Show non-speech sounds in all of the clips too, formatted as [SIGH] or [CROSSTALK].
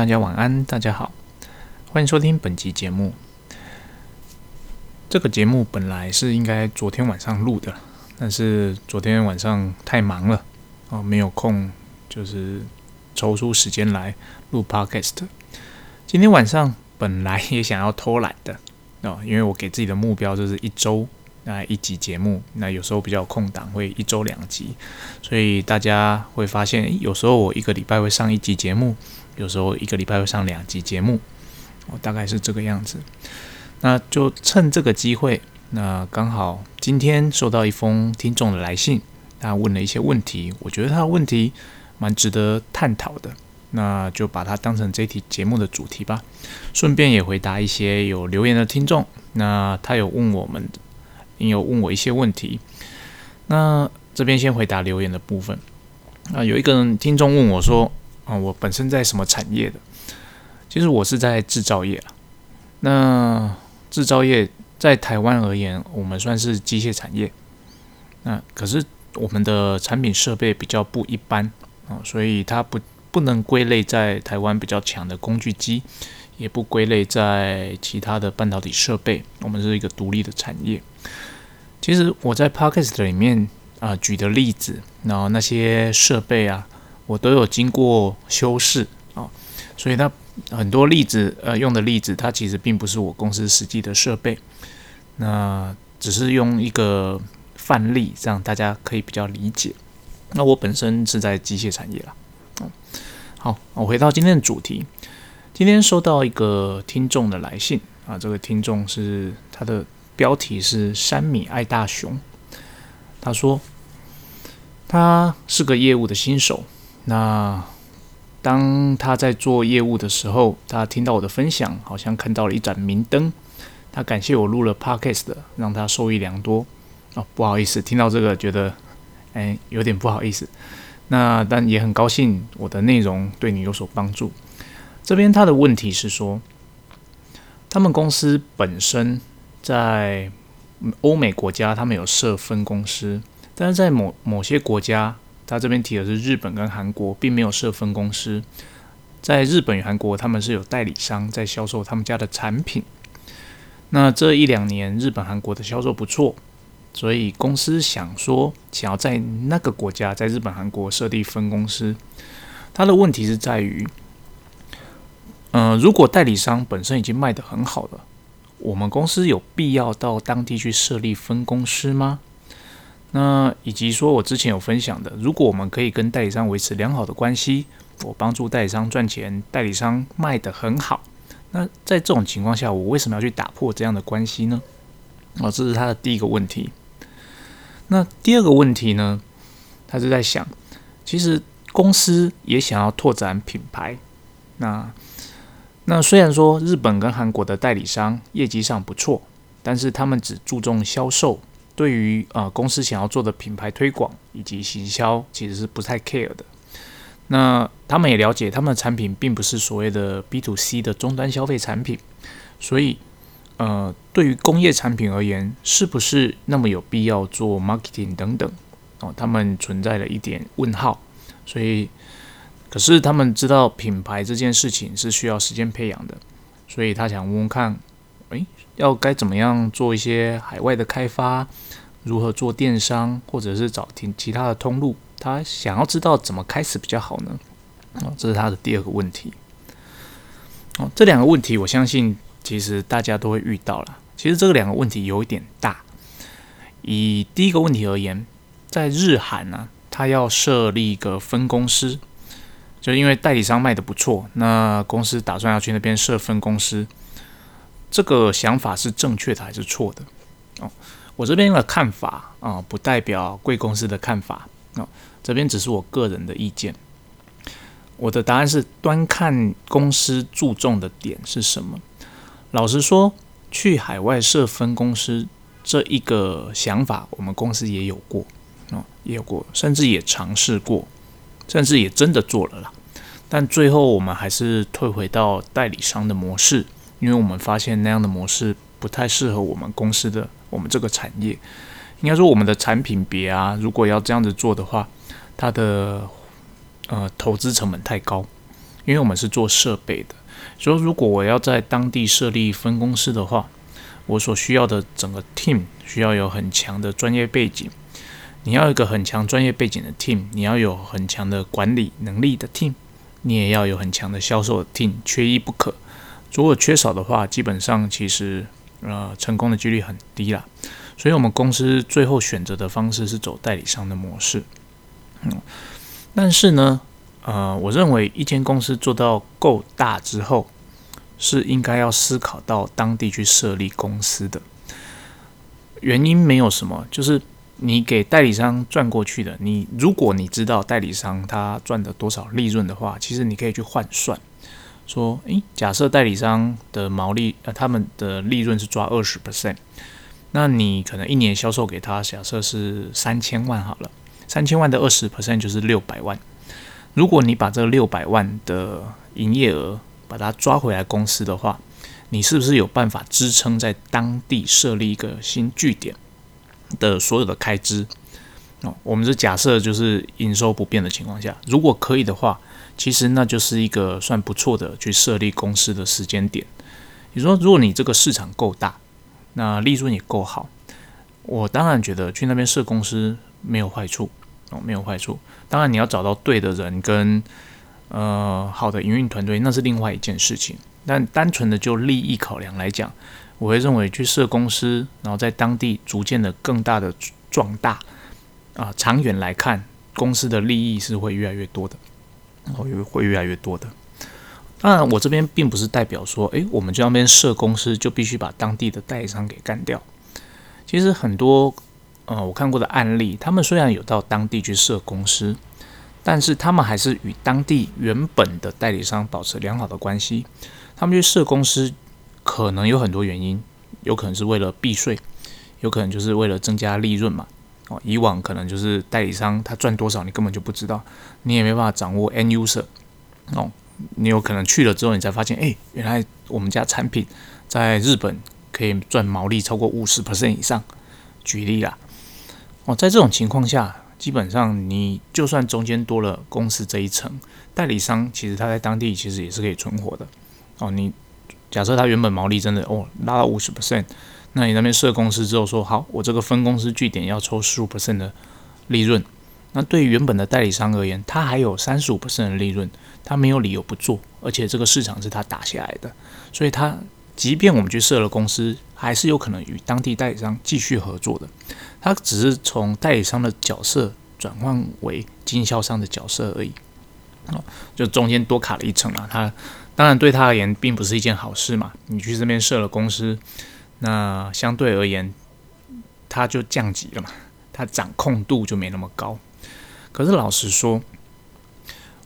大家晚安，大家好，欢迎收听本集节目。这个节目本来是应该昨天晚上录的，但是昨天晚上太忙了哦，没有空，就是抽出时间来录 podcast。今天晚上本来也想要偷懒的哦，因为我给自己的目标就是一周那一集节目，那有时候比较空档会一周两集，所以大家会发现，有时候我一个礼拜会上一集节目。有时候一个礼拜会上两集节目，哦，大概是这个样子。那就趁这个机会，那刚好今天收到一封听众的来信，他问了一些问题，我觉得他的问题蛮值得探讨的，那就把它当成这期节目的主题吧。顺便也回答一些有留言的听众，那他有问我们，也有问我一些问题。那这边先回答留言的部分。那有一个人听众问我说。啊，我本身在什么产业的？其实我是在制造业那制造业在台湾而言，我们算是机械产业。那可是我们的产品设备比较不一般啊，所以它不不能归类在台湾比较强的工具机，也不归类在其他的半导体设备。我们是一个独立的产业。其实我在 Podcast 里面啊举的例子，然后那些设备啊。我都有经过修饰啊，所以它很多例子呃用的例子，它其实并不是我公司实际的设备，那只是用一个范例，这样大家可以比较理解。那我本身是在机械产业啦，嗯，好，我回到今天的主题，今天收到一个听众的来信啊，这个听众是他的标题是山米爱大熊，他说他是个业务的新手。那当他在做业务的时候，他听到我的分享，好像看到了一盏明灯。他感谢我录了 podcast，让他受益良多。哦，不好意思，听到这个觉得，哎，有点不好意思。那但也很高兴我的内容对你有所帮助。这边他的问题是说，他们公司本身在欧美国家，他们有设分公司，但是在某某些国家。他这边提的是日本跟韩国，并没有设分公司。在日本与韩国，他们是有代理商在销售他们家的产品。那这一两年，日本、韩国的销售不错，所以公司想说，想要在那个国家，在日本、韩国设立分公司。他的问题是在于，嗯，如果代理商本身已经卖得很好了，我们公司有必要到当地去设立分公司吗？那以及说，我之前有分享的，如果我们可以跟代理商维持良好的关系，我帮助代理商赚钱，代理商卖得很好，那在这种情况下，我为什么要去打破这样的关系呢？哦，这是他的第一个问题。那第二个问题呢？他是在想，其实公司也想要拓展品牌。那那虽然说日本跟韩国的代理商业绩上不错，但是他们只注重销售。对于呃公司想要做的品牌推广以及行销，其实是不太 care 的。那他们也了解，他们的产品并不是所谓的 B to C 的终端消费产品，所以呃，对于工业产品而言，是不是那么有必要做 marketing 等等哦？他们存在了一点问号。所以，可是他们知道品牌这件事情是需要时间培养的，所以他想问问看。诶，要该怎么样做一些海外的开发？如何做电商，或者是找其其他的通路？他想要知道怎么开始比较好呢？哦，这是他的第二个问题。哦，这两个问题，我相信其实大家都会遇到了。其实这个两个问题有一点大。以第一个问题而言，在日韩呢，他要设立一个分公司，就因为代理商卖的不错，那公司打算要去那边设分公司。这个想法是正确的还是错的？哦，我这边的看法啊，不代表贵公司的看法哦，这边只是我个人的意见。我的答案是端看公司注重的点是什么。老实说，去海外设分公司这一个想法，我们公司也有过哦，也有过，甚至也尝试过，甚至也真的做了啦。但最后我们还是退回到代理商的模式。因为我们发现那样的模式不太适合我们公司的我们这个产业，应该说我们的产品别啊，如果要这样子做的话，它的呃投资成本太高因为我们是做设备的，所以如果我要在当地设立分公司的话，我所需要的整个 team 需要有很强的专业背景。你要一个很强专业背景的 team，你要有很强的管理能力的 team，你也要有很强的销售的 team，缺一不可。如果缺少的话，基本上其实呃成功的几率很低啦。所以我们公司最后选择的方式是走代理商的模式。嗯，但是呢，呃，我认为一间公司做到够大之后，是应该要思考到当地去设立公司的。原因没有什么，就是。你给代理商赚过去的，你如果你知道代理商他赚的多少利润的话，其实你可以去换算，说，诶，假设代理商的毛利，呃，他们的利润是抓二十 percent，那你可能一年销售给他，假设是三千万好了，三千万的二十 percent 就是六百万。如果你把这六百万的营业额把它抓回来公司的话，你是不是有办法支撑在当地设立一个新据点？的所有的开支哦，我们是假设就是营收不变的情况下，如果可以的话，其实那就是一个算不错的去设立公司的时间点。你说，如果你这个市场够大，那利润也够好，我当然觉得去那边设公司没有坏处哦，没有坏处。当然你要找到对的人跟呃好的营运团队，那是另外一件事情。但单纯的就利益考量来讲，我会认为去设公司，然后在当地逐渐的更大的壮大，啊，长远来看，公司的利益是会越来越多的，会会越来越多的。当然，我这边并不是代表说，诶，我们这边设公司就必须把当地的代理商给干掉。其实很多，呃，我看过的案例，他们虽然有到当地去设公司，但是他们还是与当地原本的代理商保持良好的关系。他们去设公司。可能有很多原因，有可能是为了避税，有可能就是为了增加利润嘛。哦，以往可能就是代理商他赚多少，你根本就不知道，你也没办法掌握 end user。哦，你有可能去了之后，你才发现，哎，原来我们家产品在日本可以赚毛利超过五十 percent 以上。举例啦，哦，在这种情况下，基本上你就算中间多了公司这一层，代理商其实他在当地其实也是可以存活的。哦，你。假设他原本毛利真的哦拉到五十 percent，那你那边设公司之后说好，我这个分公司据点要抽十五 percent 的利润，那对于原本的代理商而言，他还有三十五 percent 的利润，他没有理由不做，而且这个市场是他打下来的，所以他即便我们去设了公司，还是有可能与当地代理商继续合作的，他只是从代理商的角色转换为经销商的角色而已，哦，就中间多卡了一层啊，他。当然，对他而言并不是一件好事嘛。你去这边设了公司，那相对而言，它就降级了嘛，它掌控度就没那么高。可是老实说，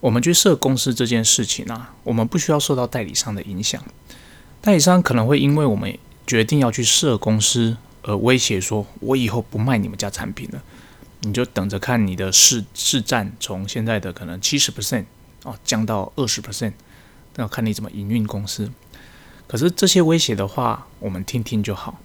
我们去设公司这件事情啊，我们不需要受到代理商的影响。代理商可能会因为我们决定要去设公司而威胁说：“我以后不卖你们家产品了，你就等着看你的市市占从现在的可能七十 percent 哦降到二十 percent。”要看你怎么营运公司，可是这些威胁的话，我们听听就好。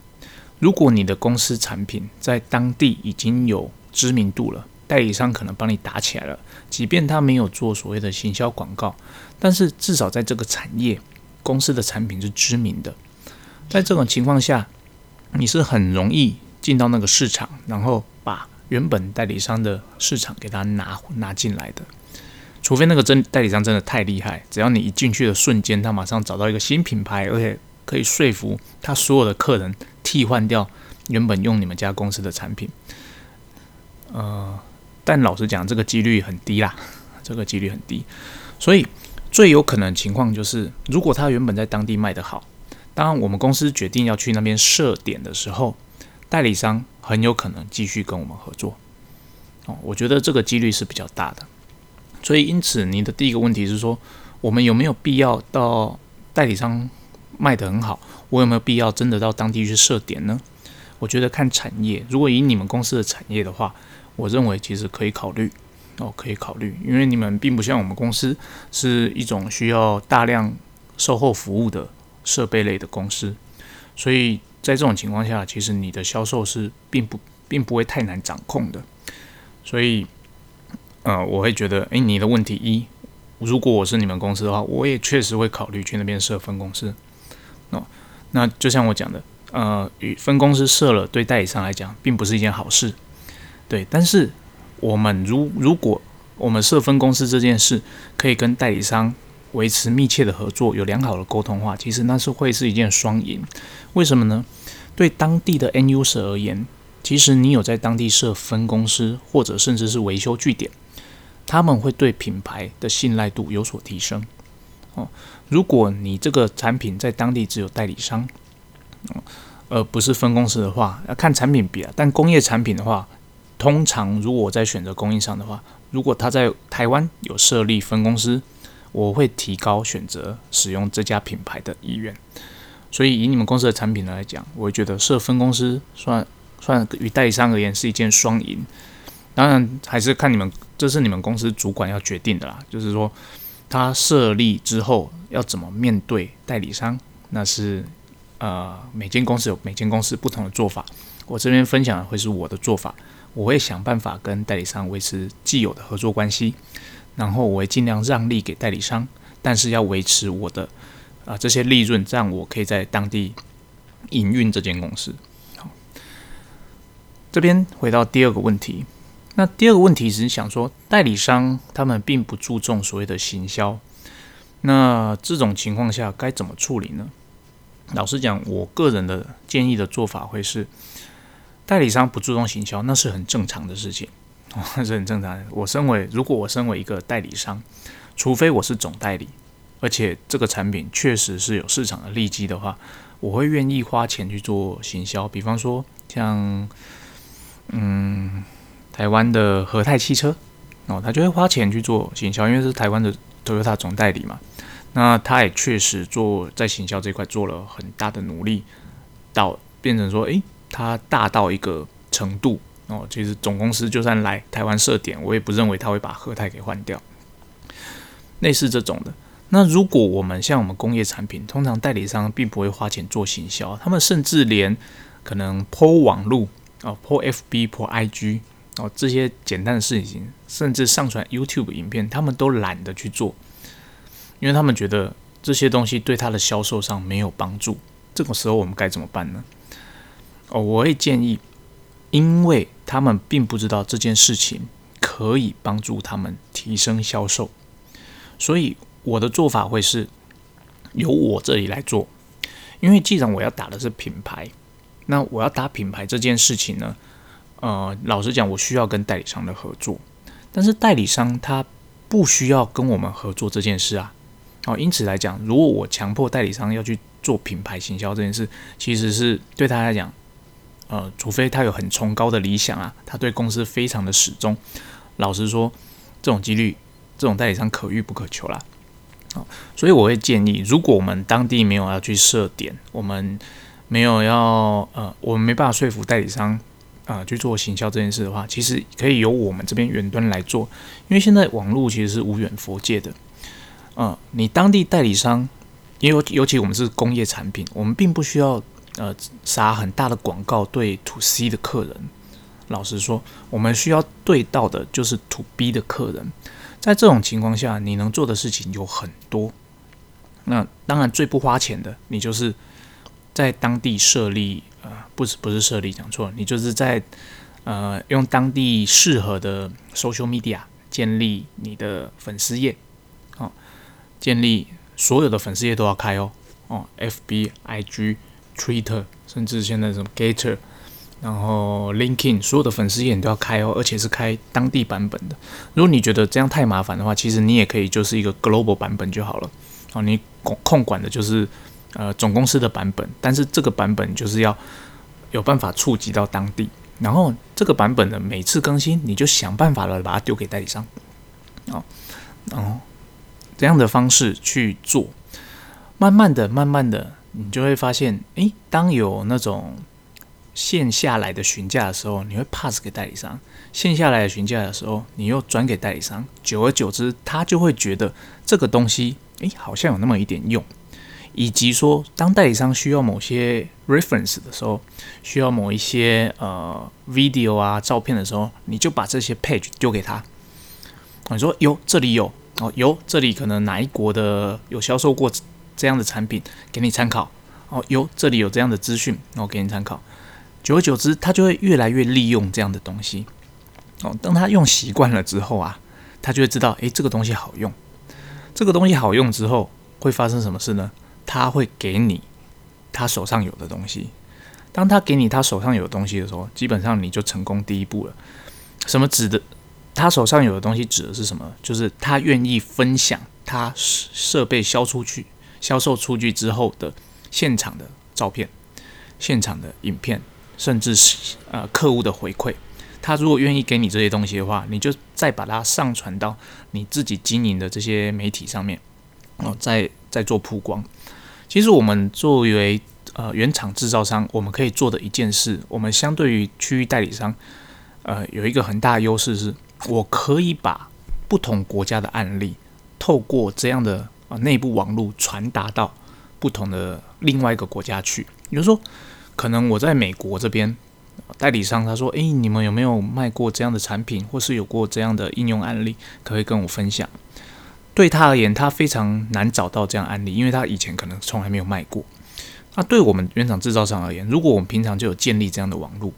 如果你的公司产品在当地已经有知名度了，代理商可能帮你打起来了，即便他没有做所谓的行销广告，但是至少在这个产业，公司的产品是知名的。在这种情况下，你是很容易进到那个市场，然后把原本代理商的市场给他拿拿进来的。除非那个真代理商真的太厉害，只要你一进去的瞬间，他马上找到一个新品牌，而且可以说服他所有的客人替换掉原本用你们家公司的产品。呃，但老实讲，这个几率很低啦，这个几率很低。所以最有可能的情况就是，如果他原本在当地卖得好，当我们公司决定要去那边设点的时候，代理商很有可能继续跟我们合作。哦，我觉得这个几率是比较大的。所以，因此，你的第一个问题是说，我们有没有必要到代理商卖得很好？我有没有必要真的到当地去设点呢？我觉得看产业，如果以你们公司的产业的话，我认为其实可以考虑哦，可以考虑，因为你们并不像我们公司是一种需要大量售后服务的设备类的公司，所以在这种情况下，其实你的销售是并不并不会太难掌控的，所以。呃，我会觉得，诶，你的问题一，如果我是你们公司的话，我也确实会考虑去那边设分公司。哦，那就像我讲的，呃，与分公司设了，对代理商来讲，并不是一件好事。对，但是我们如如果我们设分公司这件事，可以跟代理商维持密切的合作，有良好的沟通话，其实那是会是一件双赢。为什么呢？对当地的 NUS 而言，其实你有在当地设分公司，或者甚至是维修据点。他们会对品牌的信赖度有所提升哦。如果你这个产品在当地只有代理商，而不是分公司的话，要看产品比啊。但工业产品的话，通常如果我在选择供应商的话，如果他在台湾有设立分公司，我会提高选择使用这家品牌的意愿。所以以你们公司的产品来讲，我觉得设分公司算算与代理商而言是一件双赢。当然还是看你们，这是你们公司主管要决定的啦。就是说，他设立之后要怎么面对代理商，那是呃每间公司有每间公司不同的做法。我这边分享的会是我的做法，我会想办法跟代理商维持既有的合作关系，然后我会尽量让利给代理商，但是要维持我的啊这些利润，这样我可以在当地营运这间公司。好，这边回到第二个问题。那第二个问题是想说，代理商他们并不注重所谓的行销，那这种情况下该怎么处理呢？老实讲，我个人的建议的做法会是，代理商不注重行销，那是很正常的事情，[LAUGHS] 那是很正常的。我身为如果我身为一个代理商，除非我是总代理，而且这个产品确实是有市场的利基的话，我会愿意花钱去做行销。比方说像，嗯。台湾的和泰汽车哦，他就会花钱去做行销，因为是台湾的 Toyota 总代理嘛。那他也确实做在行销这块做了很大的努力，到变成说，诶，他大到一个程度哦。其实总公司就算来台湾设点，我也不认为他会把和泰给换掉。类似这种的，那如果我们像我们工业产品，通常代理商并不会花钱做行销，他们甚至连可能 PO 网路哦，PO FB、PO IG。哦，这些简单的事情，甚至上传 YouTube 影片，他们都懒得去做，因为他们觉得这些东西对他的销售上没有帮助。这个时候我们该怎么办呢？哦，我会建议，因为他们并不知道这件事情可以帮助他们提升销售，所以我的做法会是由我这里来做。因为既然我要打的是品牌，那我要打品牌这件事情呢？呃，老实讲，我需要跟代理商的合作，但是代理商他不需要跟我们合作这件事啊。哦，因此来讲，如果我强迫代理商要去做品牌行销这件事，其实是对他来讲，呃，除非他有很崇高的理想啊，他对公司非常的始终。老实说，这种几率，这种代理商可遇不可求啦。好，所以我会建议，如果我们当地没有要去设点，我们没有要呃，我们没办法说服代理商。啊，去做行销这件事的话，其实可以由我们这边远端来做，因为现在网络其实是无远佛界的。嗯，你当地代理商，因为尤其我们是工业产品，我们并不需要呃撒很大的广告对 To C 的客人。老实说，我们需要对到的就是 To B 的客人。在这种情况下，你能做的事情有很多。那当然最不花钱的，你就是在当地设立。不是不是设立讲错了，你就是在呃用当地适合的 social media 建立你的粉丝页，哦，建立所有的粉丝页都要开哦，哦，FB、IG、Twitter，甚至现在什么 Gator，然后 LinkedIn，所有的粉丝页你都要开哦，而且是开当地版本的。如果你觉得这样太麻烦的话，其实你也可以就是一个 global 版本就好了，哦，你控控管的就是。呃，总公司的版本，但是这个版本就是要有办法触及到当地，然后这个版本的每次更新，你就想办法了把它丢给代理商，哦，然后这样的方式去做，慢慢的、慢慢的，你就会发现，诶，当有那种线下来的询价的时候，你会 pass 给代理商；线下来的询价的时候，你又转给代理商。久而久之，他就会觉得这个东西，诶，好像有那么一点用。以及说，当代理商需要某些 reference 的时候，需要某一些呃 video 啊照片的时候，你就把这些 page 丢给他。你说有这里有哦，有这里可能哪一国的有销售过这样的产品，给你参考。哦，有这里有这样的资讯，我给你参考。久而久之，他就会越来越利用这样的东西。哦，当他用习惯了之后啊，他就会知道，诶，这个东西好用。这个东西好用之后，会发生什么事呢？他会给你他手上有的东西。当他给你他手上有的东西的时候，基本上你就成功第一步了。什么指的？他手上有的东西指的是什么？就是他愿意分享他设备销出去、销售出去之后的现场的照片、现场的影片。甚至是呃客户的回馈，他如果愿意给你这些东西的话，你就再把它上传到你自己经营的这些媒体上面，哦，再再做曝光。其实我们作为呃原厂制造商，我们可以做的一件事，我们相对于区域代理商，呃，有一个很大的优势是，我可以把不同国家的案例，透过这样的啊内部网络传达到不同的另外一个国家去，比如说。可能我在美国这边代理商，他说：“诶，你们有没有卖过这样的产品，或是有过这样的应用案例，可以跟我分享？”对他而言，他非常难找到这样案例，因为他以前可能从来没有卖过。那对我们原厂制造商而言，如果我们平常就有建立这样的网络，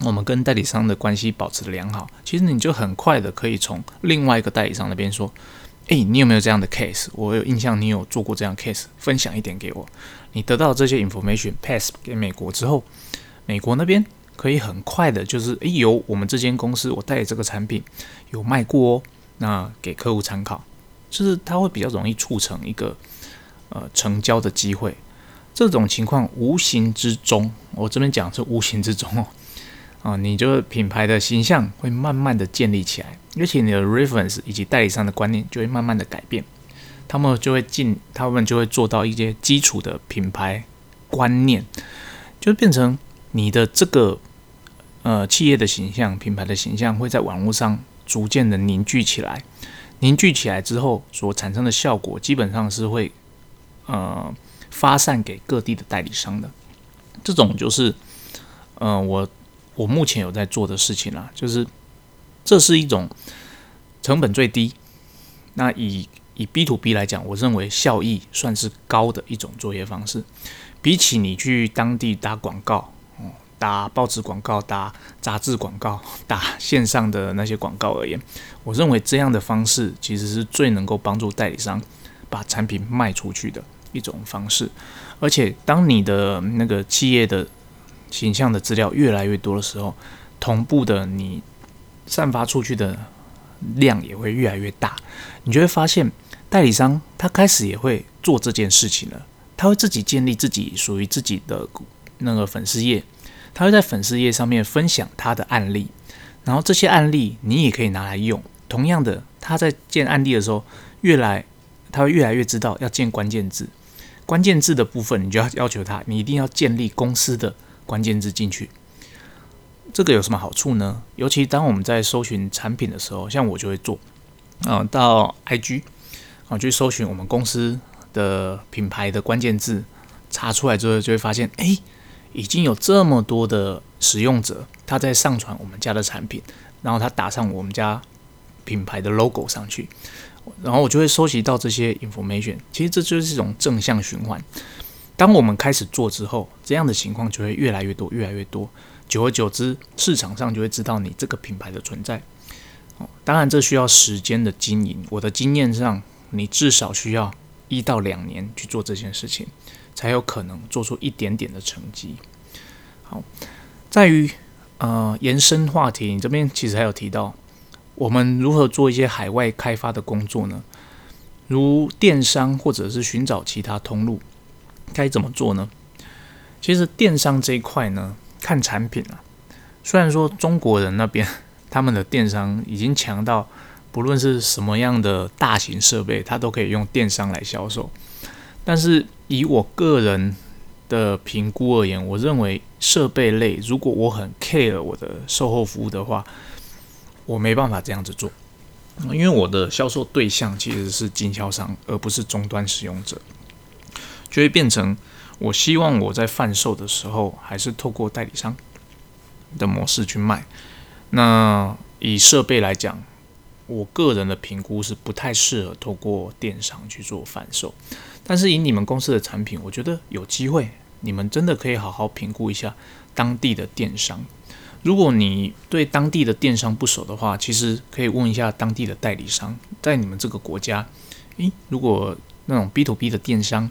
我们跟代理商的关系保持良好，其实你就很快的可以从另外一个代理商那边说。诶，你有没有这样的 case？我有印象，你有做过这样 case，分享一点给我。你得到这些 information pass 给美国之后，美国那边可以很快的，就是诶，有我们这间公司，我带这个产品有卖过哦，那给客户参考，就是它会比较容易促成一个呃成交的机会。这种情况无形之中，我这边讲是无形之中哦。[LAUGHS] 啊，你就品牌的形象会慢慢的建立起来，而且你的 reference 以及代理商的观念就会慢慢的改变，他们就会进，他们就会做到一些基础的品牌观念，就变成你的这个呃企业的形象、品牌的形象会在网络上逐渐的凝聚起来，凝聚起来之后所产生的效果，基本上是会呃发散给各地的代理商的，这种就是呃我。我目前有在做的事情啦，就是这是一种成本最低，那以以 B to B 来讲，我认为效益算是高的一种作业方式。比起你去当地打广告，打报纸广告、打杂志广告、[LAUGHS] 打线上的那些广告而言，我认为这样的方式其实是最能够帮助代理商把产品卖出去的一种方式。而且，当你的那个企业的形象的资料越来越多的时候，同步的你散发出去的量也会越来越大，你就会发现代理商他开始也会做这件事情了，他会自己建立自己属于自己的那个粉丝页，他会在粉丝页上面分享他的案例，然后这些案例你也可以拿来用。同样的，他在建案例的时候，越来他会越来越知道要建关键字，关键字的部分你就要要求他，你一定要建立公司的。关键字进去，这个有什么好处呢？尤其当我们在搜寻产品的时候，像我就会做，啊，到 IG 啊去搜寻我们公司的品牌的关键字，查出来之后就会发现，哎，已经有这么多的使用者他在上传我们家的产品，然后他打上我们家品牌的 logo 上去，然后我就会收集到这些 information。其实这就是一种正向循环。当我们开始做之后，这样的情况就会越来越多，越来越多。久而久之，市场上就会知道你这个品牌的存在。当然这需要时间的经营。我的经验上，你至少需要一到两年去做这件事情，才有可能做出一点点的成绩。好，在于呃延伸话题，你这边其实还有提到，我们如何做一些海外开发的工作呢？如电商或者是寻找其他通路。该怎么做呢？其实电商这一块呢，看产品啊。虽然说中国人那边 [LAUGHS] 他们的电商已经强到，不论是什么样的大型设备，它都可以用电商来销售。但是以我个人的评估而言，我认为设备类，如果我很 care 我的售后服务的话，我没办法这样子做，因为我的销售对象其实是经销商，而不是终端使用者。就会变成，我希望我在贩售的时候，还是透过代理商的模式去卖。那以设备来讲，我个人的评估是不太适合透过电商去做贩售。但是以你们公司的产品，我觉得有机会，你们真的可以好好评估一下当地的电商。如果你对当地的电商不熟的话，其实可以问一下当地的代理商，在你们这个国家，诶，如果那种 B to B 的电商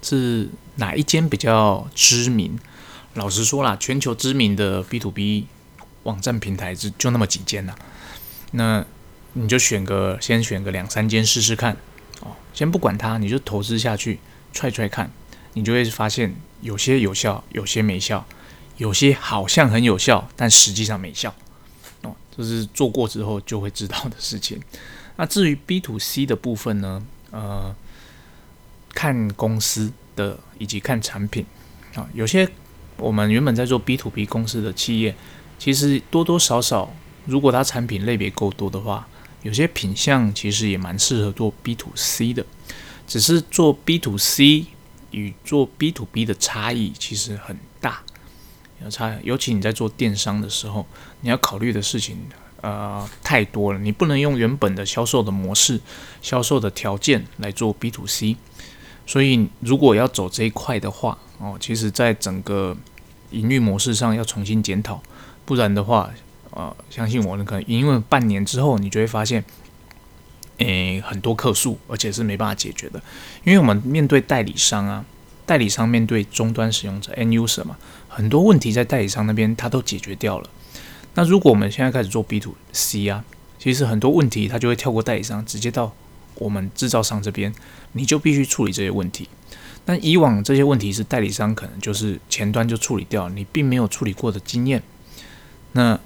是哪一间比较知名？老实说啦，全球知名的 B to B 网站平台就就那么几间呐。那你就选个，先选个两三间试试看。哦，先不管它，你就投资下去，踹踹看，你就会发现有些有效，有些没效，有些好像很有效，但实际上没效。哦，这是做过之后就会知道的事情。[LAUGHS] 那至于 B to C 的部分呢？呃，看公司的以及看产品啊，有些我们原本在做 B to B 公司的企业，其实多多少少，如果它产品类别够多的话。有些品相其实也蛮适合做 B to C 的，只是做 B to C 与做 B to B 的差异其实很大，有差。尤其你在做电商的时候，你要考虑的事情呃太多了，你不能用原本的销售的模式、销售的条件来做 B to C。所以如果要走这一块的话，哦，其实在整个营运模式上要重新检讨，不然的话。呃，相信我，你可能因为半年之后，你就会发现，诶，很多客诉，而且是没办法解决的。因为我们面对代理商啊，代理商面对终端使用者 （end user） 嘛，很多问题在代理商那边他都解决掉了。那如果我们现在开始做 B to C 啊，其实很多问题他就会跳过代理商，直接到我们制造商这边，你就必须处理这些问题。那以往这些问题是代理商可能就是前端就处理掉，你并没有处理过的经验，那。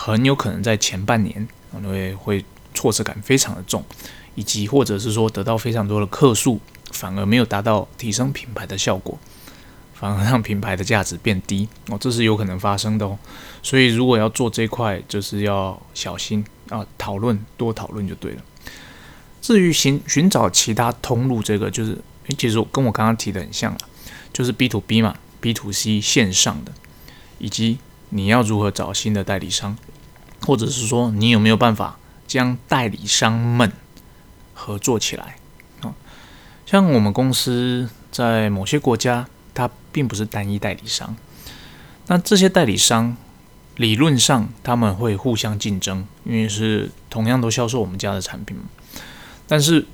很有可能在前半年，会会挫折感非常的重，以及或者是说得到非常多的客数，反而没有达到提升品牌的效果，反而让品牌的价值变低哦，这是有可能发生的哦。所以如果要做这块，就是要小心啊，讨论多讨论就对了。至于寻寻找其他通路，这个就是，诶，其实跟我刚刚提的很像了，就是 B to B 嘛，B to C 线上的，以及。你要如何找新的代理商，或者是说你有没有办法将代理商们合作起来啊？像我们公司在某些国家，它并不是单一代理商，那这些代理商理论上他们会互相竞争，因为是同样都销售我们家的产品。但是，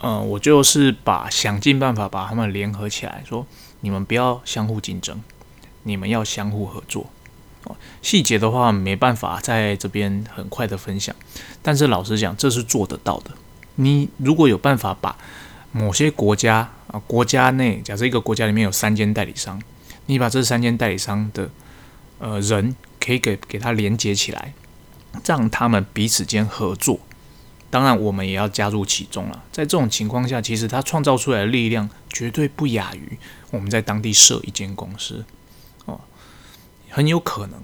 呃，我就是把想尽办法把他们联合起来，说你们不要相互竞争，你们要相互合作。细节的话没办法在这边很快的分享，但是老实讲，这是做得到的。你如果有办法把某些国家啊，国家内假设一个国家里面有三间代理商，你把这三间代理商的呃人可以给给他连接起来，让他们彼此间合作。当然，我们也要加入其中了。在这种情况下，其实他创造出来的力量绝对不亚于我们在当地设一间公司哦。很有可能，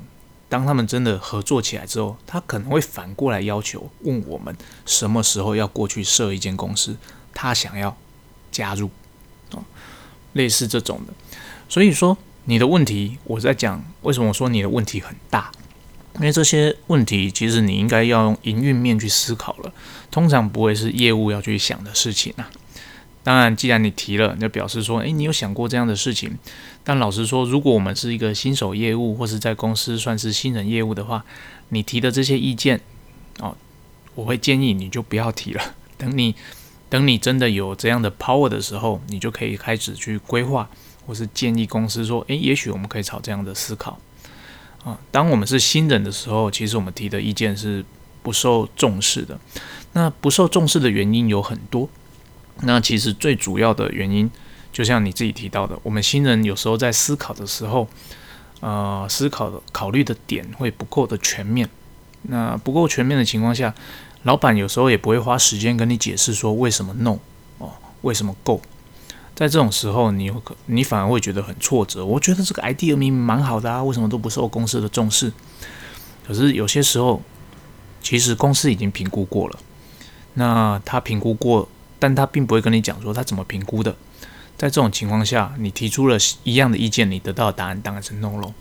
当他们真的合作起来之后，他可能会反过来要求问我们什么时候要过去设一间公司，他想要加入啊，类似这种的。所以说你的问题，我在讲为什么我说你的问题很大，因为这些问题其实你应该要用营运面去思考了，通常不会是业务要去想的事情啊。当然，既然你提了，就表示说，诶，你有想过这样的事情。但老实说，如果我们是一个新手业务，或是在公司算是新人业务的话，你提的这些意见，哦，我会建议你就不要提了。[LAUGHS] 等你等你真的有这样的 power 的时候，你就可以开始去规划，或是建议公司说，诶，也许我们可以朝这样的思考。啊，当我们是新人的时候，其实我们提的意见是不受重视的。那不受重视的原因有很多。那其实最主要的原因，就像你自己提到的，我们新人有时候在思考的时候，呃，思考的考虑的点会不够的全面。那不够全面的情况下，老板有时候也不会花时间跟你解释说为什么 no 哦，为什么够。在这种时候，你可你反而会觉得很挫折。我觉得这个 idea 明明蛮好的啊，为什么都不受公司的重视？可是有些时候，其实公司已经评估过了，那他评估过。但他并不会跟你讲说他怎么评估的，在这种情况下，你提出了一样的意见，你得到的答案当然是 no 咯。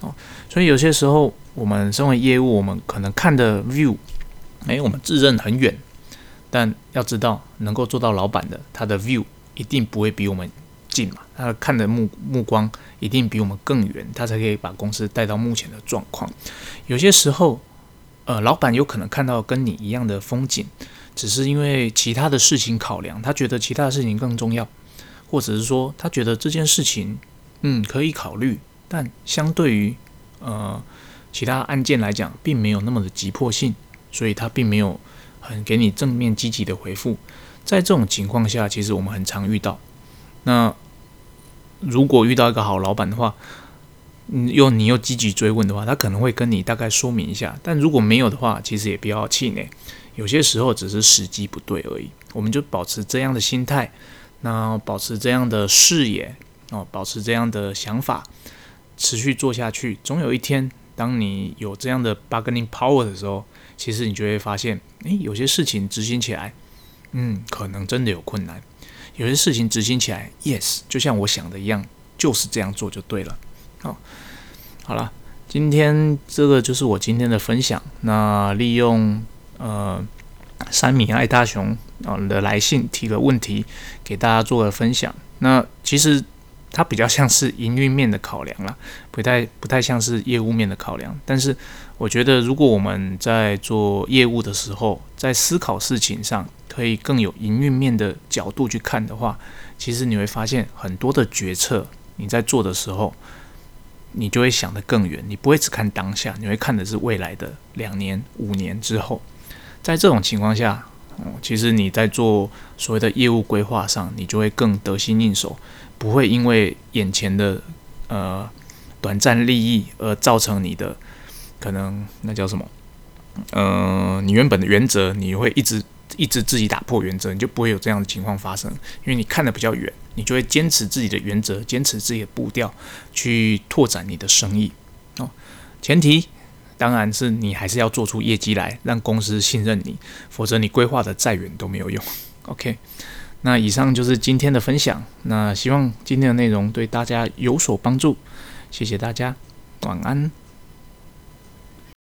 哦，所以有些时候我们身为业务，我们可能看的 view 诶，我们自认很远，但要知道，能够做到老板的，他的 view 一定不会比我们近嘛，他看的目目光一定比我们更远，他才可以把公司带到目前的状况。有些时候，呃，老板有可能看到跟你一样的风景，只是因为其他的事情考量，他觉得其他的事情更重要，或者是说他觉得这件事情，嗯，可以考虑，但相对于呃其他案件来讲，并没有那么的急迫性，所以他并没有很给你正面积极的回复。在这种情况下，其实我们很常遇到。那如果遇到一个好老板的话，又你又积极追问的话，他可能会跟你大概说明一下。但如果没有的话，其实也不要气馁，有些时候只是时机不对而已。我们就保持这样的心态，那保持这样的视野哦，保持这样的想法，持续做下去。总有一天，当你有这样的 bargaining power 的时候，其实你就会发现，诶，有些事情执行起来，嗯，可能真的有困难。有些事情执行起来，yes，就像我想的一样，就是这样做就对了。好，好了，今天这个就是我今天的分享。那利用呃三米爱大雄啊的来信提个问题，给大家做个分享。那其实它比较像是营运面的考量啦，不太不太像是业务面的考量。但是我觉得，如果我们在做业务的时候，在思考事情上，可以更有营运面的角度去看的话，其实你会发现很多的决策你在做的时候，你就会想得更远，你不会只看当下，你会看的是未来的两年、五年之后。在这种情况下，嗯其实你在做所谓的业务规划上，你就会更得心应手，不会因为眼前的呃短暂利益而造成你的可能那叫什么？呃，你原本的原则，你会一直一直自己打破原则，你就不会有这样的情况发生。因为你看的比较远，你就会坚持自己的原则，坚持自己的步调，去拓展你的生意。哦，前提当然是你还是要做出业绩来，让公司信任你，否则你规划的再远都没有用。OK，那以上就是今天的分享。那希望今天的内容对大家有所帮助，谢谢大家，晚安。